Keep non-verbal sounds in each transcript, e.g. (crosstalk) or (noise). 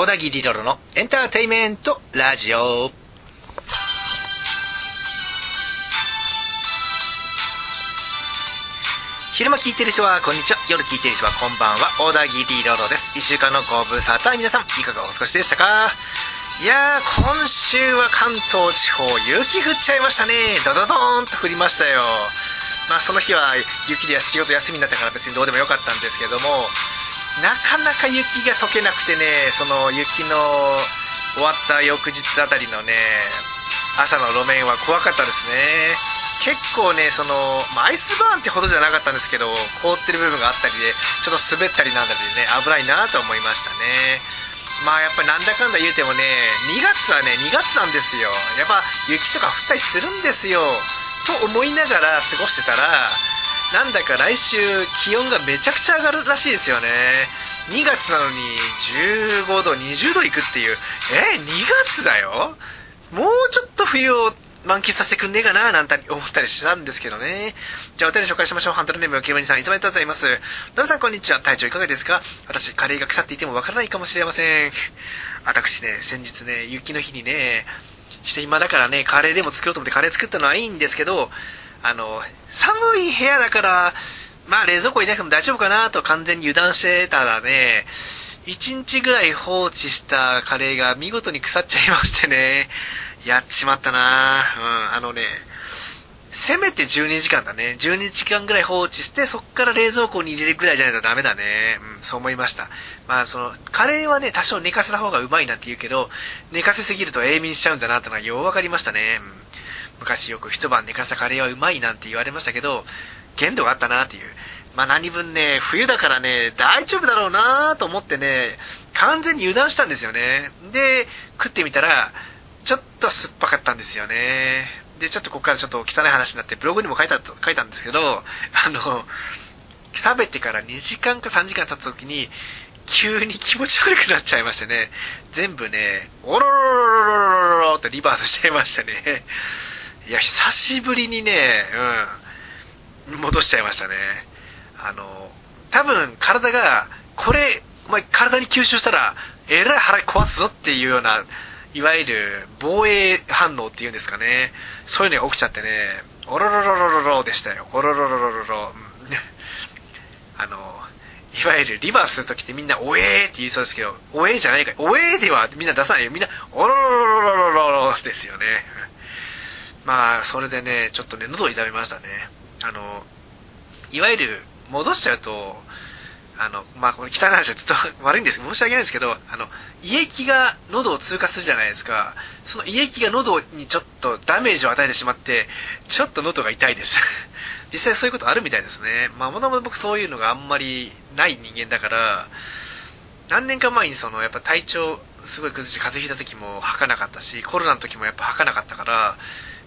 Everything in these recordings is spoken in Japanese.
小田切ロロのエンターテイメントラジオ。昼間聞いてる人はこんにちは。夜聞いてる人はこんばんは。小田切ロロです。1週間のご無沙汰。皆さんいかがお過ごしでしたか？いやー今週は関東地方雪降っちゃいましたね。ドドドーンと降りましたよ。まあその日は雪で仕事休みになったから別にどうでもよかったんですけどもなかなか雪が溶けなくてねその雪の終わった翌日あたりのね朝の路面は怖かったですね。結構ねその、アイスバーンってほどじゃなかったんですけど凍ってる部分があったりでちょっと滑ったりなんだりでね危ないなと思いましたね。まあやっぱりなんだかんだ言うてもね2月はね2月なんですよ。やっぱ雪とか降ったりするんですよ。と思いながら過ごしてたらなんだか来週気温がめちゃくちゃ上がるらしいですよね2月なのに15度20度いくっていうえ2月だよ？もうちょっと冬を満喫させてくんねえかななんて思ったりしたんですけどね。じゃあお便り紹介しましょう。ハンタルネーム、ケイマニさん、いつもありがとうございます。ロブさん、こんにちは。体調いかがですか？私、カレーが腐っていてもわからないかもしれません。私ね、先日ね、雪の日にね、して今だからね、カレーでも作ろうと思ってカレー作ったのはいいんですけど、あの、寒い部屋だから、まあ冷蔵庫入れなくても大丈夫かなと完全に油断してたらね、1日ぐらい放置したカレーが見事に腐っちゃいましてね、やっちまったなうん、あのね、せめて12時間だね。12時間ぐらい放置して、そっから冷蔵庫に入れるぐらいじゃないとダメだね。うん、そう思いました。まあ、その、カレーはね、多少寝かせた方がうまいなって言うけど、寝かせすぎると永眠しちゃうんだなってのがよう分かりましたね。うん、昔よく一晩寝かせたカレーはうまいなんて言われましたけど、限度があったなっていう。まあ何分ね、冬だからね、大丈夫だろうなと思ってね、完全に油断したんですよね。で、食ってみたら、ちょっと酸っぱかったんですよね。で、ちょっとここからちょっと汚い話になって、ブログにも書いた、書いたんですけど、あの、食べてから2時間か3時間経った時に、急に気持ち悪くなっちゃいましてね、全部ね、おろろろろろろろってリバースしちゃいましたね。いや、久しぶりにね、うん、戻しちゃいましたね。あの、多分体が、これ、お前体に吸収したら、えらい腹壊すぞっていうような、いわゆる防衛反応っていうんですかね。そういうのが起きちゃってね、おろろろろろろでしたよ。おろろろろろろ。あの、いわゆるリバースするときってみんなおえーって言いそうですけど、おえーじゃないか。おえーではみんな出さないよ。みんな、おろろろろろろろですよね。まあ、それでね、ちょっとね、喉を痛めましたね。あの、いわゆる、戻しちゃうと、あの、まあ、これ汚い話はずっと (laughs) 悪いんですけど、申し訳ないんですけど、あの、胃液が喉を通過するじゃないですか。その胃液が喉にちょっとダメージを与えてしまって、ちょっと喉が痛いです。(laughs) 実際そういうことあるみたいですね。まあ、もともと僕そういうのがあんまりない人間だから、何年か前にその、やっぱ体調すごい崩して風邪ひいた時も吐かなかったし、コロナの時もやっぱ吐かなかったから、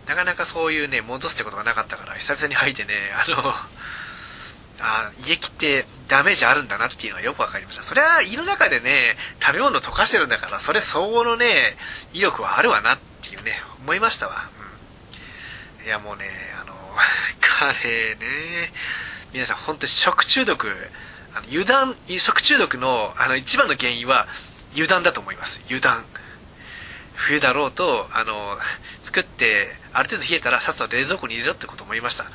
なかなかそういうね、戻すってことがなかったから、久々に吐いてね、(laughs) あの、あ胃液ってダメージあるんだなっていうのがよくわかりました。それは胃の中でね、食べ物溶かしてるんだから、それ相応のね、威力はあるわなっていうね、思いましたわ。うん。いやもうね、あの、(laughs) カレーね、皆さん本当に食中毒、あの油断、食中毒のあの一番の原因は油断だと思います。油断。冬だろうと、あの、作って、ある程度冷えたらさっと冷蔵庫に入れろってこと思いました。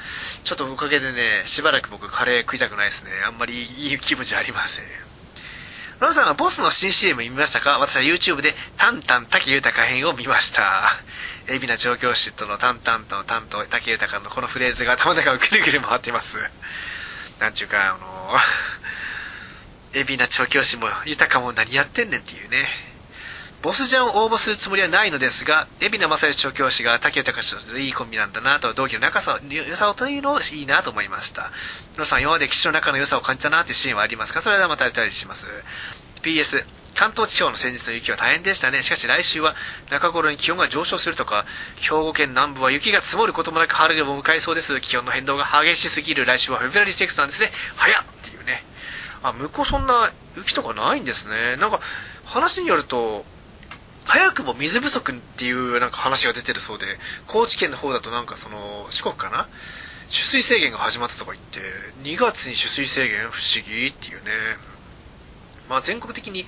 ちょっとおかげでね、しばらく僕カレー食いたくないですね。あんまりいい気分じゃありません。ロンさんはボスの新 CM 見ましたか？私は YouTube でタンタン竹豊編を見ました。(laughs) 海老名調教師とのタンタンとタンと竹豊のこのフレーズが頭の中をぐるぐる回っています。なんちゅうか、あの、(laughs) 海老名調教師も豊かも何やってんねんっていうね。ボスジャンを応募するつもりはないのですが、海老名正義調教師が竹豊氏といいコンビなんだなと、同期の仲さ、良さをというのをいいなと思いました。皆さん、今まで騎士の中の良さを感じたなってシーンはありますか？それではまたやったりします。PS、関東地方の先日の雪は大変でしたね。しかし来週は中頃に気温が上昇するとか、兵庫県南部は雪が積もることもなく春を迎えそうです。気温の変動が激しすぎる来週はフェブラリーステックスなんですね。早っっていうね。あ、向こうそんな雪とかないんですね。なんか、話によると、早くも水不足っていうなんか話が出てるそうで、高知県の方だとなんかその、四国かな？取水制限が始まったとか言って、2月に取水制限？不思議っていうね。まあ全国的に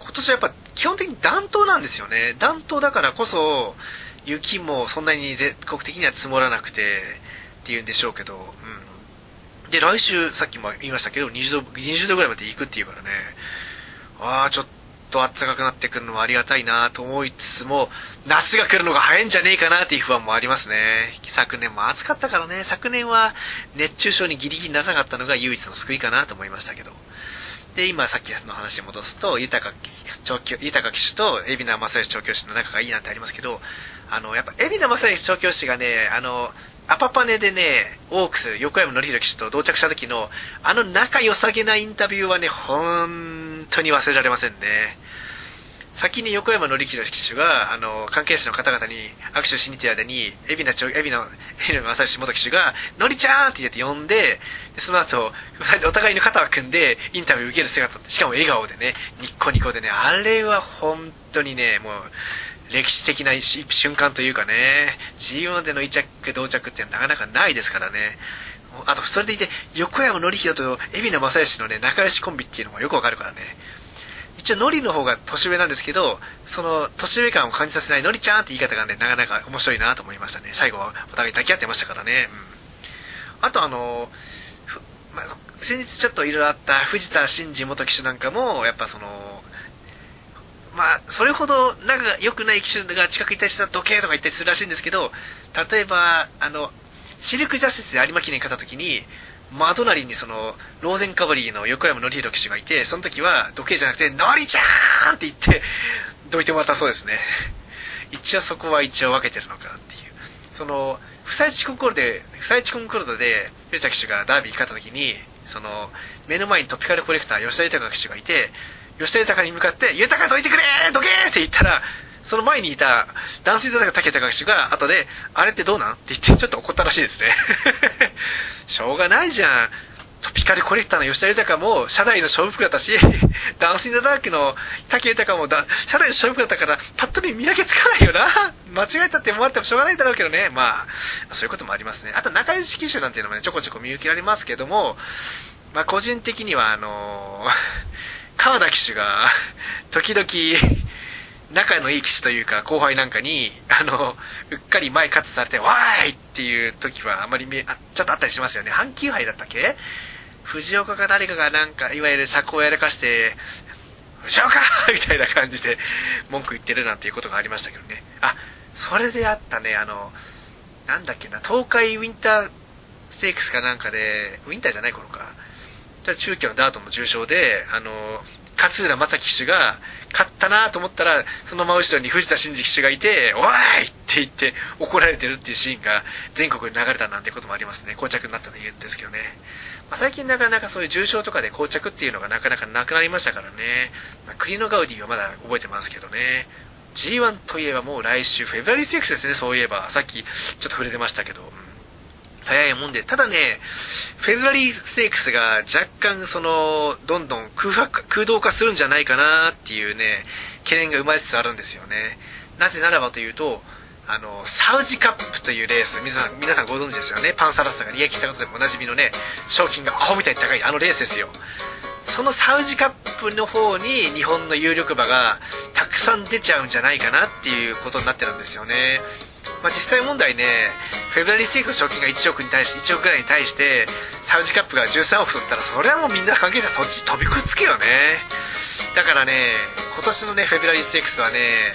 今年はやっぱ基本的に暖冬なんですよね。暖冬だからこそ、雪もそんなに全国的には積もらなくてっていうんでしょうけど、うん。で、来週、さっきも言いましたけど、20度、20度ぐらいまで行くっていうからね、ああ、ちょっとと暖かくなってくるのはありがたいなと思いつつも、夏が来るのが早いんじゃねえかなっていう不安もありますね。昨年も暑かったからね、昨年は熱中症にギリギリならなかったのが唯一の救いかなと思いましたけど。で、今さっきの話に戻すと、豊か、調教、豊か騎手と海老名正義調教師の仲がいいなんてありますけど、あの、やっぱ海老名正義調教師がね、あの、アパパネでね、オークス、横山則弘騎手と同着した時の、あの仲良さげなインタビューはね、ほん本当に忘れられませんね。先に横山紀弘騎手が、あの、関係者の方々に握手しに行って間に、海老名、海老名、海老名正義元騎手が、のりちゃんって言って呼んで、でその後、お互いの肩を組んで、インタビュー受ける姿しかも笑顔でね、ニッコニコでね、あれは本当にね、もう、歴史的な瞬間というかね、G1 での一着同着ってなかなかないですからね。あと、それでいて、横山紀弘と海老名正義のね、仲良しコンビっていうのもよくわかるからね。一応ノリの方が年上なんですけど、その年上感を感じさせないノリちゃんって言い方がね、なかなか面白いなと思いましたね。最後お互い抱き合ってましたからね。うん、あとあの、まあ、先日ちょっといろいろあった藤田真二元騎手なんかも、やっぱその、まあ、それほど仲が良くない騎手が近くいたりしたら時計とか言ったりするらしいんですけど、例えば、あの、シルクジャスティスで有馬記念勝った時に、真隣にその、ローゼンカバリーの横山紀弘騎手がいて、その時は時計じゃなくて、のりちゃーんって言って、どいてもらったそうですね。一応そこは一応分けてるのかっていう。その、不採地コンコルで、不採地コンコルドで、藤田騎手がダービー勝った時に、その、目の前にトピカルコレクター、吉田豊騎手がいて、吉田豊に向かって、豊どいてくれどけって言ったら、その前にいた男性だった竹高騎手が後で、あれってどうなんって言ってちょっと怒ったらしいですね。(laughs) しょうがないじゃん。トピカルコレクターの吉田豊も、社内の勝負服だったし、ダンスインザダークの竹豊もだ、社内の勝負服だったから、パッと見見分けつかないよな。間違えたって思われてもしょうがないだろうけどね。まあ、そういうこともありますね。あと、仲良し機種なんていうのもね、ちょこちょこ見受けられますけども、まあ、個人的には、あのー、川田騎手が、時々、仲のいい騎手というか後輩なんかに、あの、うっかり前カットされて、わーいっていう時はあまり見、あ、ちょっとあったりしますよね。阪急杯だったっけ？藤岡か誰かがなんか、いわゆる車高をやらかして、藤岡 (laughs) みたいな感じで文句言ってるなんていうことがありましたけどね。あ、それであったね、あの、なんだっけな、東海ウィンターステークスかなんかで、ウィンターじゃない頃か。中京のダートの重賞で、あの、勝浦正樹騎手が勝ったなと思ったら、その真後ろに藤田真二騎手がいて、おいって言って怒られてるっていうシーンが全国に流れたなんてこともありますね。膠着になったと言うんですけどね。まあ、最近なかなかそういう重症とかで膠着っていうのがなかなかなくなりましたからね。まあ、国のガウディはまだ覚えてますけどね。G1 といえばもう来週フェブラリーステークスですね、そういえば。さっきちょっと触れてましたけど。早いもんで、ただね、フェブラリーステークスが若干その、どんどん空白空洞化するんじゃないかなっていうね、懸念が生まれつつあるんですよね。なぜならばというと、あの、サウジカップというレース、皆さん、皆さんご存知ですよね。パンサラッサが逃げ切ったことでもおなじみのね、賞金がアホみたいに高いあのレースですよ。そのサウジカップの方に日本の有力馬がたくさん出ちゃうんじゃないかなっていうことになってるんですよね。まあ、実際問題ね、フェブラリーステークの賞金が1億に対し、1億ぐらいに対して、サウジカップが13億取ったら、それはもうみんな関係者そっち飛びくっつけよね。だからね、今年のね、フェブラリーステークスはね、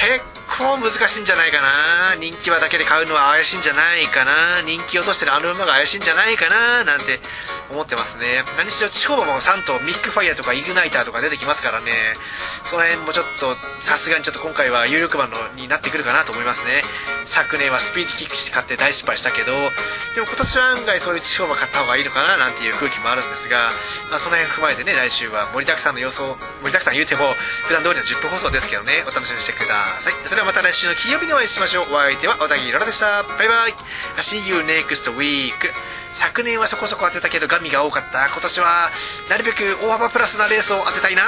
結構難しいんじゃないかな。人気馬だけで買うのは怪しいんじゃないかな。人気落としてるあの馬が怪しいんじゃないかななんて思ってますね。何しろ地方も3頭ミックファイヤーとかイグナイターとか出てきますからね。その辺もちょっとさすがにちょっと今回は有力馬のになってくるかなと思いますね。昨年はスピーディキックして買って大失敗したけどでも今年は案外そういう地方馬買った方がいいのかななんていう空気もあるんですが、まあ、その辺踏まえてね来週は盛りだくさんの予想盛りだくさん言うても普段通りの10分放送ですけどねお楽しみにしてください。それではまた来週の金曜日にお会いしましょう。お相手は小田切ロラでした。バイバイ。See you next week. 昨年はそこそこ当てたけどガミが多かった。今年はなるべく大幅プラスなレースを当てたいな。